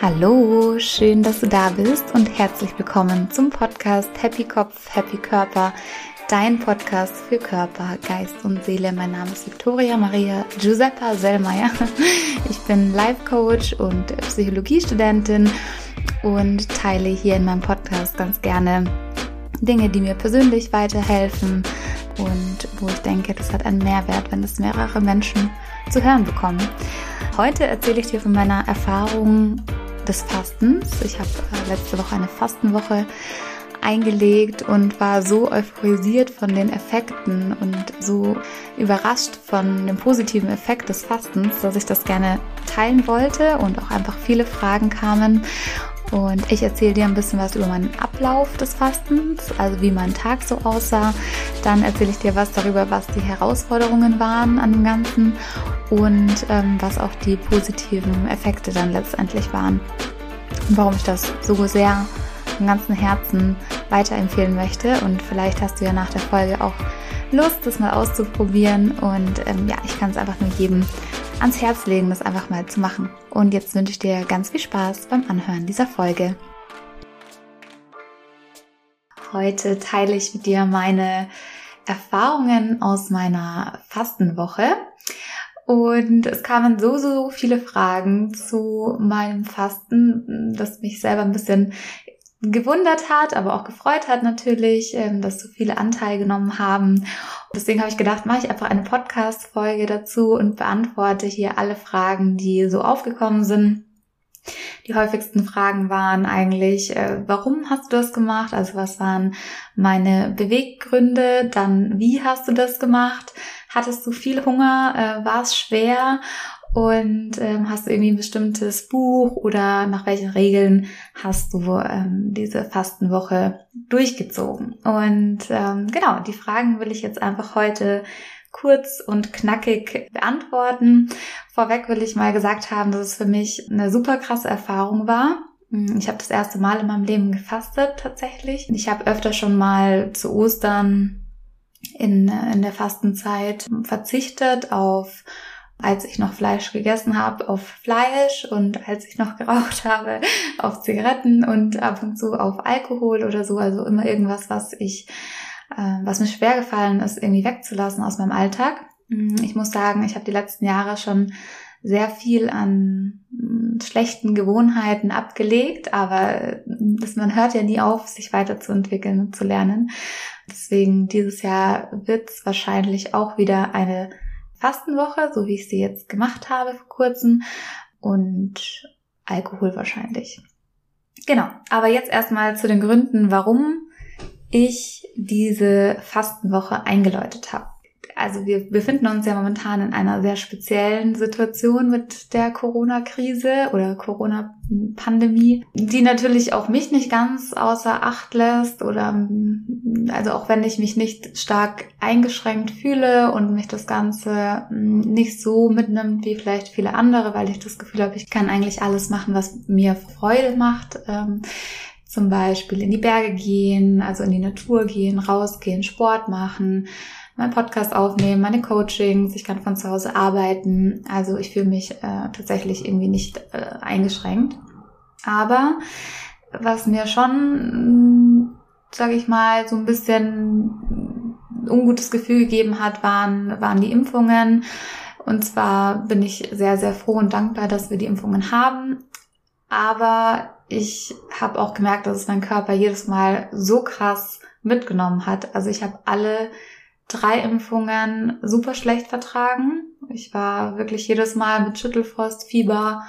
Hallo, schön, dass du da bist und herzlich willkommen zum Podcast Happy Kopf, Happy Körper, dein Podcast für Körper, Geist und Seele. Mein Name ist Victoria Maria Giuseppa Sellmeier. Ich bin Life Coach und Psychologiestudentin und teile hier in meinem Podcast ganz gerne Dinge, die mir persönlich weiterhelfen und wo ich denke, das hat einen Mehrwert, wenn es mehrere Menschen zu hören bekommen. Heute erzähle ich dir von meiner Erfahrung des Fastens. Ich habe äh, letzte Woche eine Fastenwoche eingelegt und war so euphorisiert von den Effekten und so überrascht von dem positiven Effekt des Fastens, dass ich das gerne teilen wollte und auch einfach viele Fragen kamen. Und ich erzähle dir ein bisschen was über meinen Ablauf des Fastens, also wie mein Tag so aussah. Dann erzähle ich dir was darüber, was die Herausforderungen waren an dem Ganzen und ähm, was auch die positiven Effekte dann letztendlich waren. Und warum ich das so sehr vom ganzen Herzen weiterempfehlen möchte. Und vielleicht hast du ja nach der Folge auch Lust, das mal auszuprobieren. Und ähm, ja, ich kann es einfach nur jedem ans Herz legen, das einfach mal zu machen. Und jetzt wünsche ich dir ganz viel Spaß beim Anhören dieser Folge. Heute teile ich mit dir meine Erfahrungen aus meiner Fastenwoche. Und es kamen so, so viele Fragen zu meinem Fasten, das mich selber ein bisschen gewundert hat, aber auch gefreut hat natürlich, ähm, dass so viele Anteil genommen haben. Deswegen habe ich gedacht, mache ich einfach eine Podcast-Folge dazu und beantworte hier alle Fragen, die so aufgekommen sind. Die häufigsten Fragen waren eigentlich, äh, warum hast du das gemacht? Also was waren meine Beweggründe? Dann, wie hast du das gemacht? Hattest du viel Hunger? Äh, war es schwer? Und ähm, hast du irgendwie ein bestimmtes Buch oder nach welchen Regeln hast du ähm, diese Fastenwoche durchgezogen? Und ähm, genau, die Fragen will ich jetzt einfach heute kurz und knackig beantworten. Vorweg will ich mal gesagt haben, dass es für mich eine super krasse Erfahrung war. Ich habe das erste Mal in meinem Leben gefastet tatsächlich. Ich habe öfter schon mal zu Ostern in, in der Fastenzeit verzichtet auf als ich noch Fleisch gegessen habe, auf Fleisch und als ich noch geraucht habe, auf Zigaretten und ab und zu auf Alkohol oder so. Also immer irgendwas, was ich, äh, was mir schwer gefallen ist, irgendwie wegzulassen aus meinem Alltag. Mm, ich muss sagen, ich habe die letzten Jahre schon sehr viel an mm, schlechten Gewohnheiten abgelegt, aber das, man hört ja nie auf, sich weiterzuentwickeln und zu lernen. Deswegen dieses Jahr wird es wahrscheinlich auch wieder eine Fastenwoche, so wie ich sie jetzt gemacht habe vor kurzem. Und Alkohol wahrscheinlich. Genau, aber jetzt erstmal zu den Gründen, warum ich diese Fastenwoche eingeläutet habe also wir befinden uns ja momentan in einer sehr speziellen Situation mit der Corona-Krise oder Corona-Pandemie, die natürlich auch mich nicht ganz außer Acht lässt oder also auch wenn ich mich nicht stark eingeschränkt fühle und mich das Ganze nicht so mitnimmt wie vielleicht viele andere, weil ich das Gefühl habe, ich kann eigentlich alles machen, was mir Freude macht. Ähm, zum Beispiel in die Berge gehen, also in die Natur gehen, rausgehen, Sport machen, meinen Podcast aufnehmen, meine Coachings, ich kann von zu Hause arbeiten. Also ich fühle mich äh, tatsächlich irgendwie nicht äh, eingeschränkt. Aber was mir schon, sage ich mal, so ein bisschen ungutes Gefühl gegeben hat, waren, waren die Impfungen. Und zwar bin ich sehr, sehr froh und dankbar, dass wir die Impfungen haben. Aber ich habe auch gemerkt, dass es mein Körper jedes Mal so krass mitgenommen hat. Also ich habe alle drei Impfungen super schlecht vertragen. Ich war wirklich jedes Mal mit Schüttelfrost, Fieber,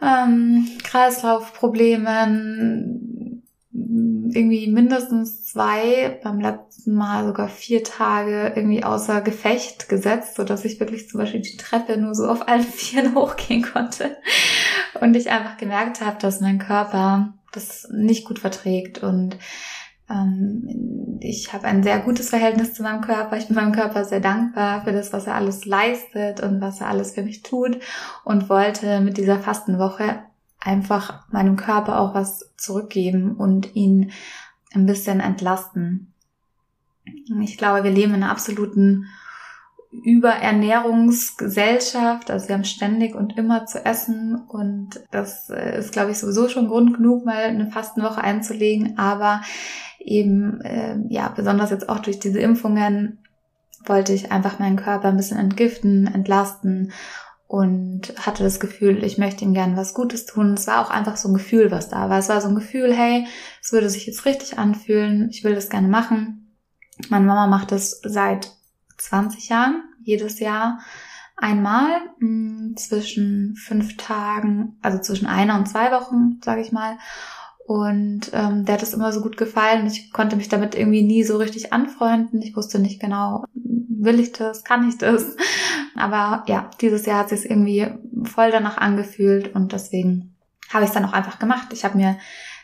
ähm, Kreislaufproblemen, irgendwie mindestens zwei, beim letzten Mal sogar vier Tage irgendwie außer Gefecht gesetzt, so dass ich wirklich zum Beispiel die Treppe nur so auf allen Vieren hochgehen konnte. Und ich einfach gemerkt habe, dass mein Körper das nicht gut verträgt und ähm, ich habe ein sehr gutes Verhältnis zu meinem Körper. Ich bin meinem Körper sehr dankbar für das, was er alles leistet und was er alles für mich tut und wollte mit dieser Fastenwoche einfach meinem Körper auch was zurückgeben und ihn ein bisschen entlasten. Ich glaube, wir leben in einer absoluten Überernährungsgesellschaft. Also wir haben ständig und immer zu essen und das äh, ist, glaube ich, sowieso schon Grund genug, mal eine Fastenwoche einzulegen. Aber eben, äh, ja, besonders jetzt auch durch diese Impfungen wollte ich einfach meinen Körper ein bisschen entgiften, entlasten und hatte das Gefühl, ich möchte ihm gerne was Gutes tun. Es war auch einfach so ein Gefühl, was da war. Es war so ein Gefühl, hey, es würde sich jetzt richtig anfühlen, ich will das gerne machen. Meine Mama macht das seit 20 Jahren, jedes Jahr einmal mh, hm, zwischen fünf Tagen, also zwischen einer und zwei Wochen, sage ich mal. Und ähm, der hat es immer so gut gefallen. Ich konnte mich damit irgendwie nie so richtig anfreunden. Ich wusste nicht genau, will ich das, kann ich das. Aber ja, dieses Jahr hat sich irgendwie voll danach angefühlt und deswegen habe ich es dann auch einfach gemacht. Ich habe mir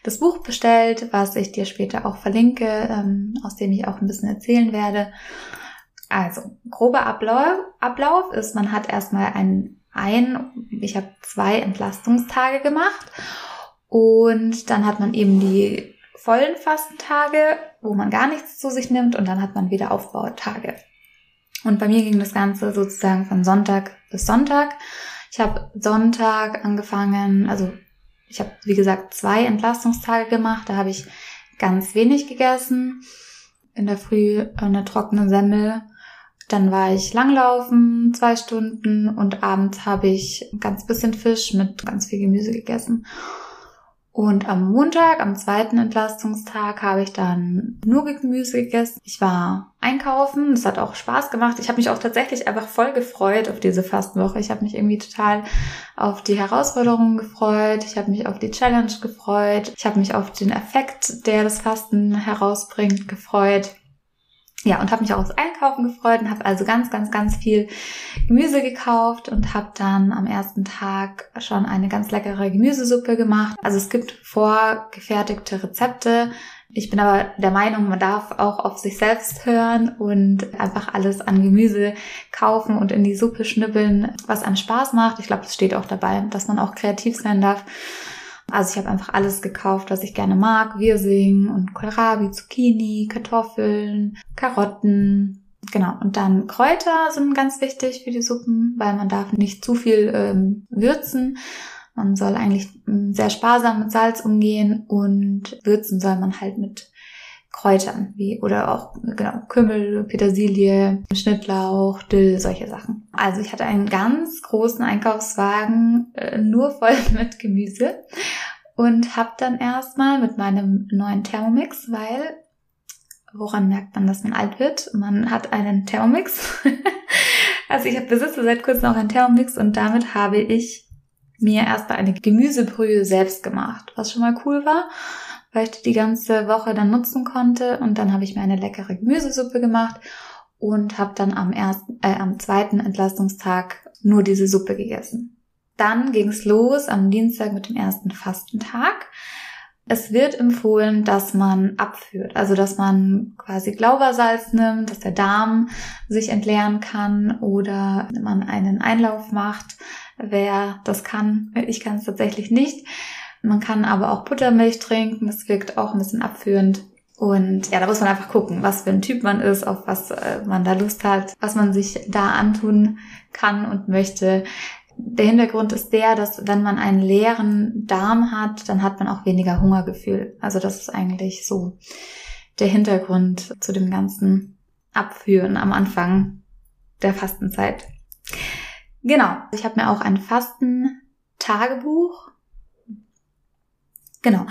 das Buch bestellt, was ich dir später auch verlinke, ähm, aus dem ich auch ein bisschen erzählen werde. Also, grober Ablauf, Ablauf ist, man hat erstmal ein, ein ich habe zwei Entlastungstage gemacht und dann hat man eben die vollen Fastentage, wo man gar nichts zu sich nimmt und dann hat man wieder Aufbautage. Und bei mir ging das Ganze sozusagen von Sonntag bis Sonntag. Ich habe Sonntag angefangen, also ich habe wie gesagt zwei Entlastungstage gemacht, da habe ich ganz wenig gegessen. In der Früh eine trockene Semmel. Dann war ich langlaufen, zwei Stunden und abends habe ich ganz bisschen Fisch mit ganz viel Gemüse gegessen. Und am Montag, am zweiten Entlastungstag, habe ich dann nur Gemüse gegessen. Ich war einkaufen, das hat auch Spaß gemacht. Ich habe mich auch tatsächlich einfach voll gefreut auf diese Fastenwoche. Ich habe mich irgendwie total auf die Herausforderungen gefreut. Ich habe mich auf die Challenge gefreut. Ich habe mich auf den Effekt, der das Fasten herausbringt, gefreut. Ja, und habe mich auch aufs Einkaufen gefreut und habe also ganz, ganz, ganz viel Gemüse gekauft und habe dann am ersten Tag schon eine ganz leckere Gemüsesuppe gemacht. Also es gibt vorgefertigte Rezepte. Ich bin aber der Meinung, man darf auch auf sich selbst hören und einfach alles an Gemüse kaufen und in die Suppe schnippeln, was einem Spaß macht. Ich glaube, das steht auch dabei, dass man auch kreativ sein darf. Also ich habe einfach alles gekauft, was ich gerne mag. Wirsing und Kohlrabi, Zucchini, Kartoffeln, Karotten. Genau. Und dann Kräuter sind ganz wichtig für die Suppen, weil man darf nicht zu viel ähm, würzen. Man soll eigentlich ähm, sehr sparsam mit Salz umgehen und würzen soll man halt mit Kräutern, wie oder auch genau Kümmel, Petersilie, Schnittlauch, Dill, solche Sachen. Also ich hatte einen ganz großen Einkaufswagen äh, nur voll mit Gemüse und habe dann erstmal mit meinem neuen Thermomix, weil woran merkt man, dass man alt wird? Man hat einen Thermomix. also ich besitze seit kurzem auch einen Thermomix und damit habe ich mir erstmal eine Gemüsebrühe selbst gemacht, was schon mal cool war weil ich die ganze Woche dann nutzen konnte. Und dann habe ich mir eine leckere Gemüsesuppe gemacht und habe dann am ersten, äh, am zweiten Entlastungstag nur diese Suppe gegessen. Dann ging's los am Dienstag mit dem ersten Fastentag. Es wird empfohlen, dass man abführt, also dass man quasi Glaubersalz nimmt, dass der Darm sich entleeren kann oder man einen Einlauf macht. Wer das kann, ich kann es tatsächlich nicht. Man kann aber auch Buttermilch trinken, das wirkt auch ein bisschen abführend. Und ja, da muss man einfach gucken, was für ein Typ man ist, auf was äh, man da Lust hat, was man sich da antun kann und möchte. Der Hintergrund ist der, dass wenn man einen leeren Darm hat, dann hat man auch weniger Hungergefühl. Also das ist eigentlich so der Hintergrund zu dem ganzen Abführen am Anfang der Fastenzeit. Genau, ich habe mir auch ein Fasten-Tagebuch Genau.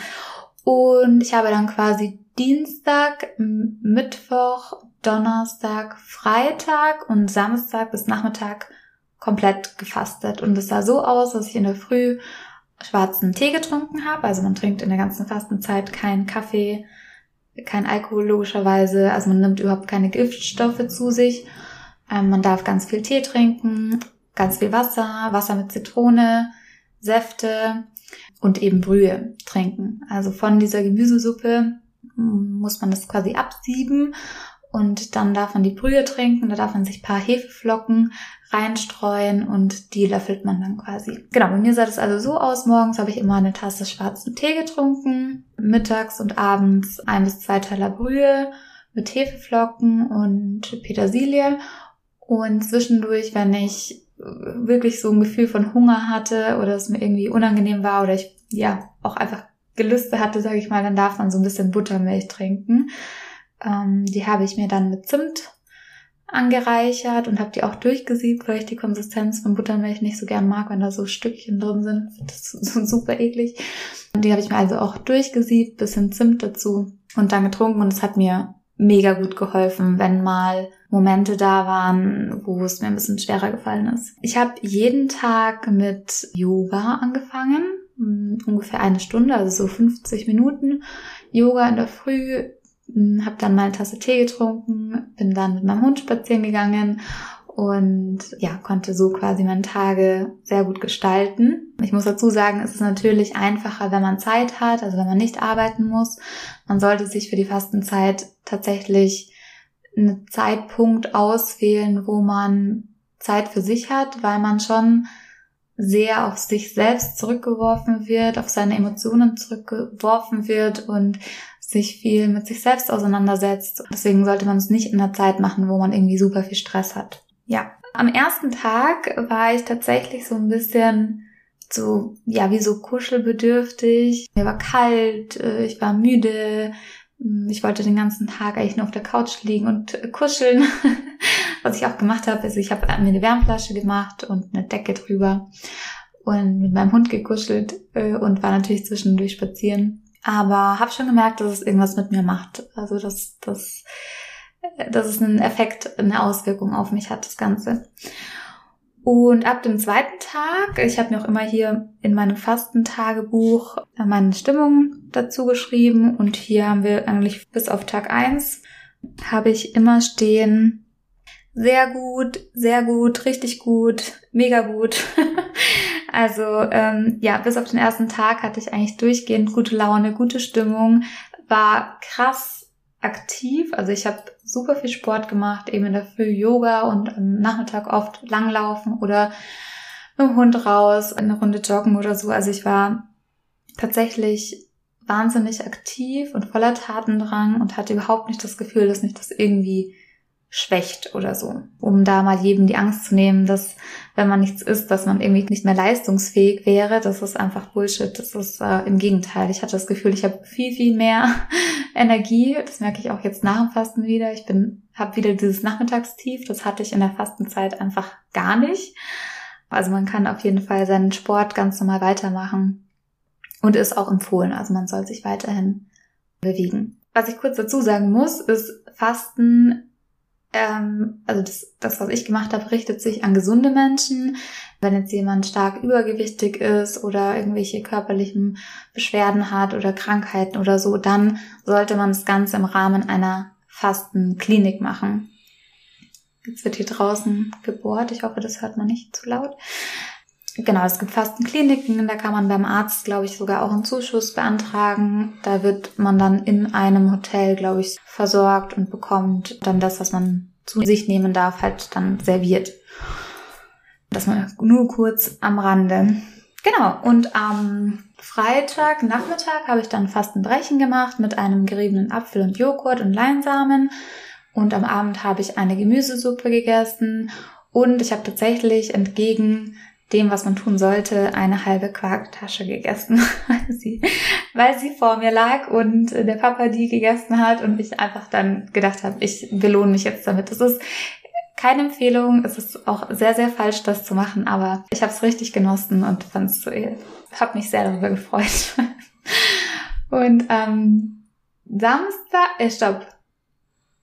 Und ich habe dann quasi Dienstag, Mittwoch, Donnerstag, Freitag und Samstag bis Nachmittag komplett gefastet. Und es sah so aus, dass ich in der Früh schwarzen Tee getrunken habe. Also man trinkt in der ganzen Fastenzeit keinen Kaffee, kein Alkohol logischerweise. Also man nimmt überhaupt keine Giftstoffe zu sich. Ähm, man darf ganz viel Tee trinken, ganz viel Wasser, Wasser mit Zitrone, Säfte und eben Brühe trinken. Also von dieser Gemüsesuppe muss man das quasi absieben und dann darf man die Brühe trinken, da darf man sich paar Hefeflocken reinstreuen und die löffelt man dann quasi. Genau, bei mir sah das also so aus. Morgens habe ich immer eine Tasse schwarzen Tee getrunken, mittags und abends ein bis zwei Teller Brühe mit Hefeflocken und Petersilie Und zwischendurch, wenn ich wirklich so ein Gefühl von Hunger hatte oder es mir irgendwie unangenehm war oder ich ja auch einfach Gelüste hatte, sage ich mal, dann darf man so ein bisschen Buttermilch trinken. Ähm, die habe ich mir dann mit Zimt angereichert und habe die auch durchgesiebt, weil ich die Konsistenz von Buttermilch nicht so gern mag, wenn da so Stückchen drin sind. Das ist so super eklig. Und die habe ich mir also auch durchgesiebt, bisschen Zimt dazu und dann getrunken und es hat mir mega gut geholfen, wenn mal Momente da waren, wo es mir ein bisschen schwerer gefallen ist. Ich habe jeden Tag mit Yoga angefangen, hm, ungefähr eine Stunde, also so 50 Minuten Yoga in der Früh, hm, habe dann mal eine Tasse Tee getrunken, bin dann mit meinem Hund spazieren gegangen und ja, konnte so quasi meine Tage sehr gut gestalten. Ich muss dazu sagen, es ist natürlich einfacher, wenn man Zeit hat, also wenn man nicht arbeiten muss. Man sollte sich für die Fastenzeit tatsächlich einen Zeitpunkt auswählen, wo man Zeit für sich hat, weil man schon sehr auf sich selbst zurückgeworfen wird, auf seine Emotionen zurückgeworfen wird und sich viel mit sich selbst auseinandersetzt. Deswegen sollte man es nicht in der Zeit machen, wo man irgendwie super viel Stress hat. Ja, am ersten Tag war ich tatsächlich so ein bisschen so, ja, wie so kuschelbedürftig. Mir war kalt, äh, ich war müde, hm, ich wollte den ganzen Tag eigentlich nur auf der Couch liegen und kuscheln. Was ich auch gemacht habe, ist, ich habe mir eine Wärmflasche gemacht und eine Decke drüber und mit meinem Hund gekuschelt äh, und war natürlich zwischendurch spazieren. Aber habe schon gemerkt, dass es irgendwas mit mir macht. Also dass, dass dass es einen Effekt, eine Auswirkung auf mich hat, das Ganze. Und ab dem zweiten Tag, ich habe mir auch immer hier in meinem Fastentagebuch meine Stimmung dazu geschrieben und hier haben wir eigentlich bis auf Tag eins habe ich immer stehen, sehr gut, sehr gut, richtig gut, mega gut. also ähm, ja, bis auf den ersten Tag hatte ich eigentlich durchgehend gute Laune, gute Stimmung, war krass aktiv. Also ich habe super viel Sport gemacht, eben in der Früh Yoga und am Nachmittag oft langlaufen oder mit dem Hund raus, eine Runde joggen oder so. Also ich war tatsächlich wahnsinnig aktiv und voller Tatendrang und hatte überhaupt nicht das Gefühl, dass mich das irgendwie schwächt oder so. Um da mal jedem die Angst zu nehmen, dass wenn man nichts isst, dass man irgendwie nicht mehr leistungsfähig wäre. Das ist einfach Bullshit. Das ist äh, im Gegenteil. Ich hatte das Gefühl, ich habe viel, viel mehr Energie. Das merke ich auch jetzt nach dem Fasten wieder. Ich bin, habe wieder dieses Nachmittagstief. Das hatte ich in der Fastenzeit einfach gar nicht. Also man kann auf jeden Fall seinen Sport ganz normal weitermachen und ist auch empfohlen. Also man soll sich weiterhin bewegen. Was ich kurz dazu sagen muss, ist Fasten ähm, also das, das, was ich gemacht habe, richtet sich an gesunde Menschen. Wenn jetzt jemand stark übergewichtig ist oder irgendwelche körperlichen Beschwerden hat oder Krankheiten oder so, dann sollte man das Ganze im Rahmen einer Fastenklinik machen. Jetzt wird hier draußen gebohrt. Ich hoffe, das hört man nicht zu laut. Genau, es gibt Fastenkliniken, da kann man beim Arzt, glaube ich, sogar auch einen Zuschuss beantragen. Da wird man dann in einem Hotel, glaube ich, versorgt und bekommt dann das, was man zu sich nehmen darf, halt dann serviert. Das mal nur kurz am Rande. Genau, und am Freitag Nachmittag habe ich dann Fastenbrechen gemacht mit einem geriebenen Apfel und Joghurt und Leinsamen. Und am Abend habe ich eine Gemüsesuppe gegessen und ich habe tatsächlich entgegen dem, was man tun sollte, eine halbe Quarktasche gegessen, weil sie, weil sie vor mir lag und der Papa die gegessen hat und ich einfach dann gedacht habe, ich belohne mich jetzt damit. Das ist keine Empfehlung, es ist auch sehr, sehr falsch, das zu machen, aber ich habe es richtig genossen und fand es, habe mich sehr darüber gefreut. und ähm, Samstag, äh, stopp,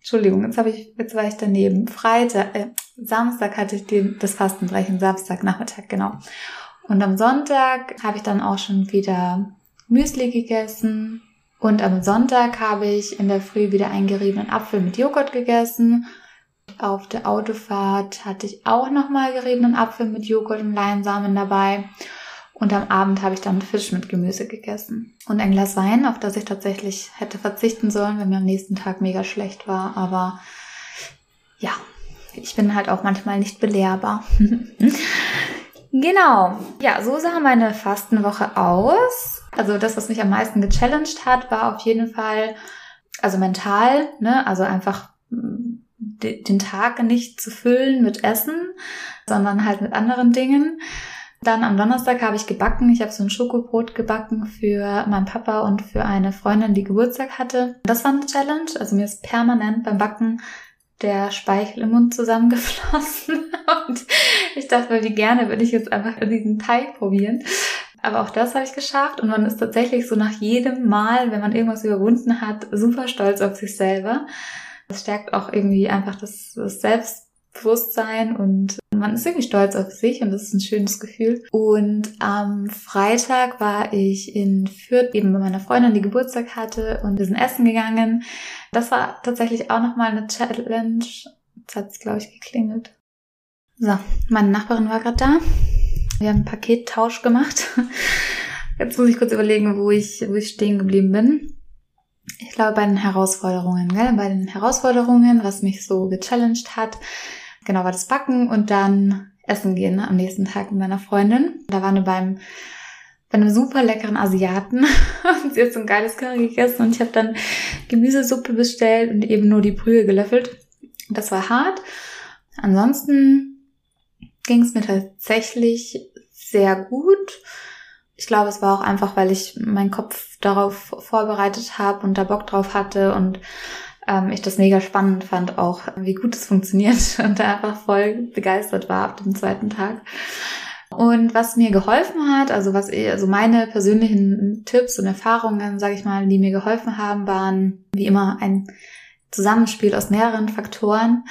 Entschuldigung, jetzt habe ich, jetzt war ich daneben. Freitag, äh, Samstag hatte ich den, das Fastenbrechen, Samstag Nachmittag, genau. Und am Sonntag habe ich dann auch schon wieder Müsli gegessen. Und am Sonntag habe ich in der Früh wieder einen geriebenen Apfel mit Joghurt gegessen. Auf der Autofahrt hatte ich auch nochmal geriebenen Apfel mit Joghurt und Leinsamen dabei. Und am Abend habe ich dann Fisch mit Gemüse gegessen. Und ein Glas Wein, auf das ich tatsächlich hätte verzichten sollen, wenn mir am nächsten Tag mega schlecht war. Aber ja, ich bin halt auch manchmal nicht belehrbar. genau. Ja, so sah meine Fastenwoche aus. Also das, was mich am meisten gechallenged hat, war auf jeden Fall, also mental, ne, also einfach den Tag nicht zu füllen mit Essen, sondern halt mit anderen Dingen. Dann am Donnerstag habe ich gebacken. Ich habe so ein Schokobrot gebacken für meinen Papa und für eine Freundin, die Geburtstag hatte. Das war eine Challenge. Also mir ist permanent beim Backen der Speichel im Mund zusammengeflossen. Und ich dachte, wie gerne würde ich jetzt einfach diesen Teig probieren. Aber auch das habe ich geschafft und man ist tatsächlich so nach jedem Mal, wenn man irgendwas überwunden hat, super stolz auf sich selber. Das stärkt auch irgendwie einfach das, das Selbstbewusstsein und man ist irgendwie stolz auf sich und das ist ein schönes Gefühl. Und am Freitag war ich in Fürth eben bei meiner Freundin, die Geburtstag hatte und wir sind essen gegangen. Das war tatsächlich auch nochmal eine Challenge. Jetzt hat es, glaube ich, geklingelt. So, meine Nachbarin war gerade da. Wir haben einen Pakettausch gemacht. Jetzt muss ich kurz überlegen, wo ich, wo ich stehen geblieben bin. Ich glaube, bei den Herausforderungen, gell? bei den Herausforderungen, was mich so gechallenged hat, genau, war das Backen und dann Essen gehen ne? am nächsten Tag mit meiner Freundin. Da waren wir beim bei einem super leckeren Asiaten und sie hat so ein geiles Curry gegessen und ich habe dann Gemüsesuppe bestellt und eben nur die Brühe gelöffelt. Das war hart. Ansonsten ging es mir tatsächlich sehr gut. Ich glaube, es war auch einfach, weil ich meinen Kopf darauf vorbereitet habe und da Bock drauf hatte und ähm, ich das mega spannend fand, auch wie gut es funktioniert und da einfach voll begeistert war ab dem zweiten Tag. Und was mir geholfen hat, also was ich, also meine persönlichen Tipps und Erfahrungen, sage ich mal, die mir geholfen haben, waren wie immer ein Zusammenspiel aus mehreren Faktoren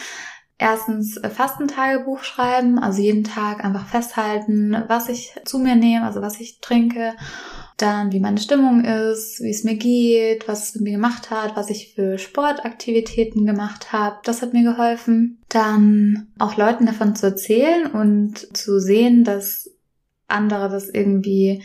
erstens äh, Fastentagebuch schreiben, also jeden Tag einfach festhalten, was ich zu mir nehme, also was ich trinke, dann wie meine Stimmung ist, wie es mir geht, was es mit mir gemacht hat, was ich für Sportaktivitäten gemacht habe. Das hat mir geholfen. Dann auch Leuten davon zu erzählen und zu sehen, dass andere das irgendwie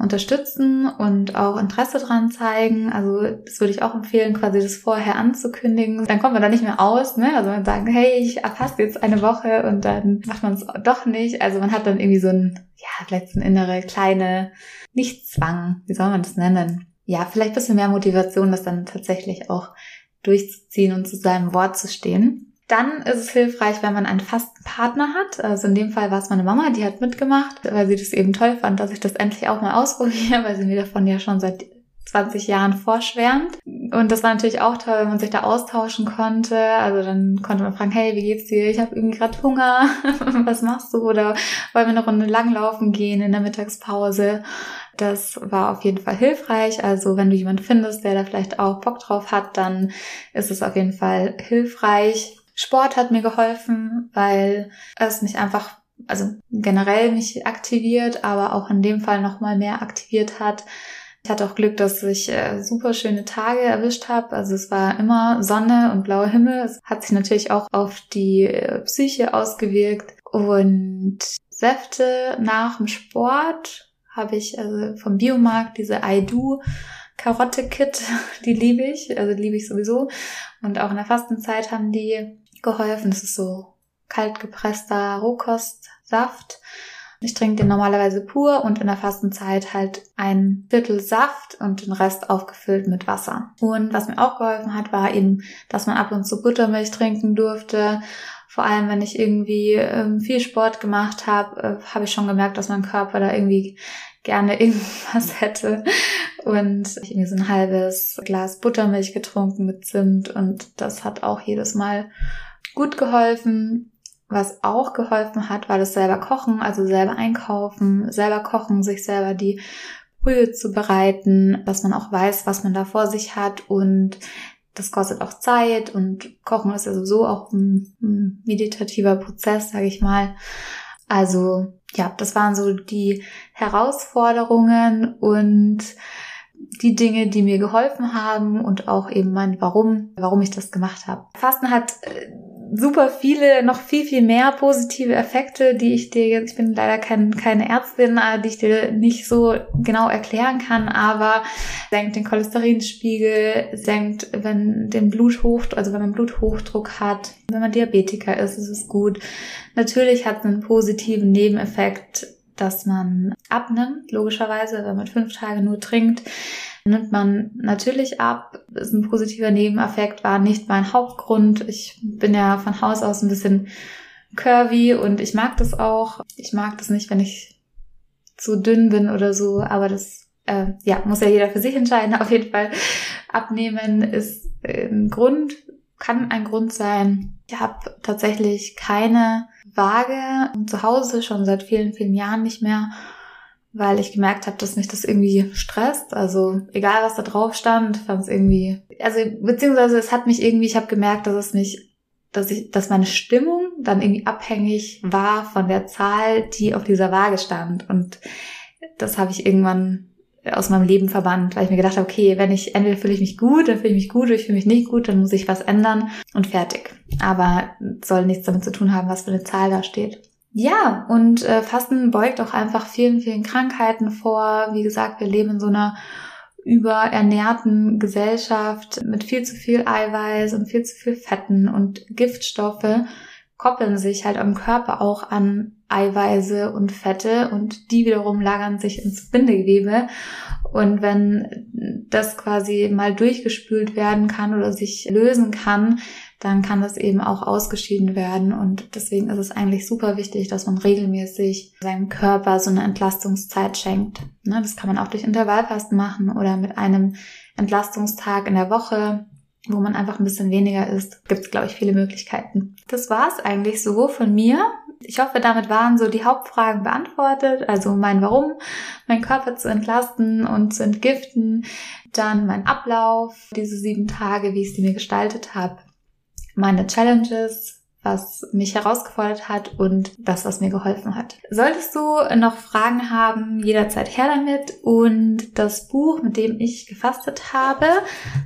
unterstützen und auch Interesse dran zeigen. Also das würde ich auch empfehlen, quasi das vorher anzukündigen. Dann kommt man da nicht mehr aus, ne? Also man sagt, hey, ich erfasse jetzt eine Woche und dann macht man es doch nicht. Also man hat dann irgendwie so ein, ja, vielleicht so eine innere kleine, nicht Zwang, wie soll man das nennen? Ja, vielleicht ein bisschen mehr Motivation, das dann tatsächlich auch durchzuziehen und zu seinem Wort zu stehen. Dann ist es hilfreich, wenn man einen fasten Partner hat. Also in dem Fall war es meine Mama, die hat mitgemacht, weil sie das eben toll fand, dass ich das endlich auch mal ausprobiere, weil sie mir davon ja schon seit 20 Jahren vorschwärmt. Und das war natürlich auch toll, wenn man sich da austauschen konnte. Also dann konnte man fragen, hey, wie geht's dir? Ich habe irgendwie gerade Hunger. Was machst du? Oder wollen wir eine Runde langlaufen gehen in der Mittagspause? Das war auf jeden Fall hilfreich. Also wenn du jemanden findest, der da vielleicht auch Bock drauf hat, dann ist es auf jeden Fall hilfreich. Sport hat mir geholfen, weil es mich einfach, also generell mich aktiviert, aber auch in dem Fall nochmal mehr aktiviert hat. Ich hatte auch Glück, dass ich äh, super schöne Tage erwischt habe. Also es war immer Sonne und blauer Himmel. Es hat sich natürlich auch auf die äh, Psyche ausgewirkt. Und Säfte nach dem Sport habe ich also vom Biomarkt diese I Do Karotte-Kit, die liebe ich, also liebe ich sowieso. Und auch in der Fastenzeit haben die geholfen. Das ist so kalt gepresster Rohkostsaft. Ich trinke den normalerweise pur und in der Fastenzeit halt ein Viertel Saft und den Rest aufgefüllt mit Wasser. Und was mir auch geholfen hat, war eben, dass man ab und zu Buttermilch trinken durfte. Vor allem, wenn ich irgendwie ähm, viel Sport gemacht habe, äh, habe ich schon gemerkt, dass mein Körper da irgendwie gerne irgendwas hätte. Und ich irgendwie so ein halbes Glas Buttermilch getrunken mit Zimt und das hat auch jedes Mal gut geholfen. Was auch geholfen hat, war das selber kochen, also selber einkaufen, selber kochen, sich selber die Brühe zu bereiten, dass man auch weiß, was man da vor sich hat und das kostet auch Zeit und Kochen ist ja sowieso auch ein, meditativer Prozess, sage ich mal. Also ja, das waren so die Herausforderungen und die Dinge, die mir geholfen haben und auch eben mein Warum, warum ich das gemacht habe. Fasten hat äh, super viele, noch viel, viel mehr positive Effekte, die ich dir jetzt, ich bin leider kein, keine Ärztin, äh, die ich dir nicht so genau erklären kann, aber senkt den Cholesterinspiegel, senkt, wenn den Bluthochdruck, also wenn man Bluthochdruck hat, wenn man Diabetiker ist, ist es gut. Natürlich hat es einen positiven Nebeneffekt dass man abnimmt, logischerweise, wenn man fünf Tage nur trinkt, nimmt man natürlich ab. Ist ein positiver Nebeneffekt, war nicht mein Hauptgrund. Ich bin ja von Haus aus ein bisschen curvy und ich mag das auch. Ich mag das nicht, wenn ich zu dünn bin oder so, aber das äh, ja, muss ja jeder für sich entscheiden. Auf jeden Fall abnehmen ist ein Grund, kann ein Grund sein. Ich habe tatsächlich keine Waage zu Hause schon seit vielen, vielen Jahren nicht mehr, weil ich gemerkt habe, dass mich das irgendwie stresst. Also egal, was da drauf stand, fand es irgendwie, also beziehungsweise es hat mich irgendwie, ich habe gemerkt, dass es mich, dass ich, dass meine Stimmung dann irgendwie abhängig war von der Zahl, die auf dieser Waage stand. Und das habe ich irgendwann aus meinem Leben verbannt, weil ich mir gedacht habe, okay, wenn ich entweder fühle ich mich gut, dann fühle ich mich gut, oder ich fühle mich nicht gut, dann muss ich was ändern und fertig. Aber soll nichts damit zu tun haben, was für eine Zahl da steht. Ja, und äh, Fasten beugt auch einfach vielen, vielen Krankheiten vor. Wie gesagt, wir leben in so einer überernährten Gesellschaft mit viel zu viel Eiweiß und viel zu viel Fetten und Giftstoffe koppeln sich halt am Körper auch an Eiweiße und Fette und die wiederum lagern sich ins Bindegewebe. Und wenn das quasi mal durchgespült werden kann oder sich lösen kann, dann kann das eben auch ausgeschieden werden. Und deswegen ist es eigentlich super wichtig, dass man regelmäßig seinem Körper so eine Entlastungszeit schenkt. Ne, das kann man auch durch Intervallfasten machen oder mit einem Entlastungstag in der Woche wo man einfach ein bisschen weniger isst, gibt es, glaube ich, viele Möglichkeiten. Das war es eigentlich so von mir. Ich hoffe, damit waren so die Hauptfragen beantwortet. Also mein Warum, mein Körper zu entlasten und zu entgiften, dann mein Ablauf, diese sieben Tage, wie ich sie mir gestaltet habe, meine Challenges, was mich herausgefordert hat und das, was mir geholfen hat. Solltest du noch Fragen haben, jederzeit her damit. Und das Buch, mit dem ich gefastet habe,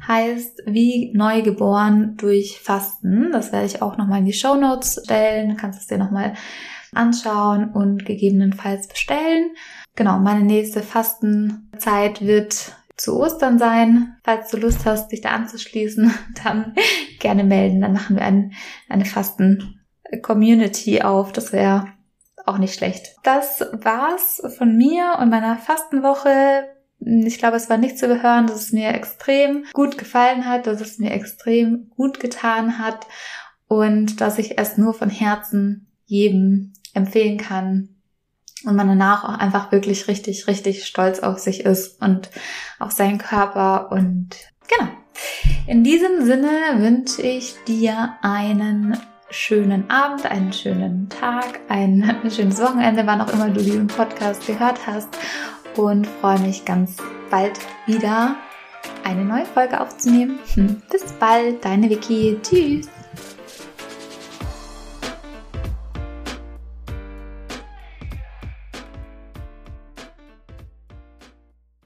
heißt Wie neu geboren durch Fasten. Das werde ich auch nochmal in die Show Notes stellen. Du kannst es dir nochmal anschauen und gegebenenfalls bestellen. Genau, meine nächste Fastenzeit wird zu Ostern sein. Falls du Lust hast, dich da anzuschließen, dann gerne melden. Dann machen wir ein, eine Fasten-Community auf. Das wäre auch nicht schlecht. Das war's von mir und meiner Fastenwoche. Ich glaube, es war nicht zu hören, dass es mir extrem gut gefallen hat, dass es mir extrem gut getan hat und dass ich es nur von Herzen jedem empfehlen kann, und man danach auch einfach wirklich richtig, richtig stolz auf sich ist und auf seinen Körper und genau. In diesem Sinne wünsche ich dir einen schönen Abend, einen schönen Tag, ein schönes Wochenende, wann auch immer du diesen Podcast gehört hast und freue mich ganz bald wieder eine neue Folge aufzunehmen. Bis bald, deine Vicky. Tschüss.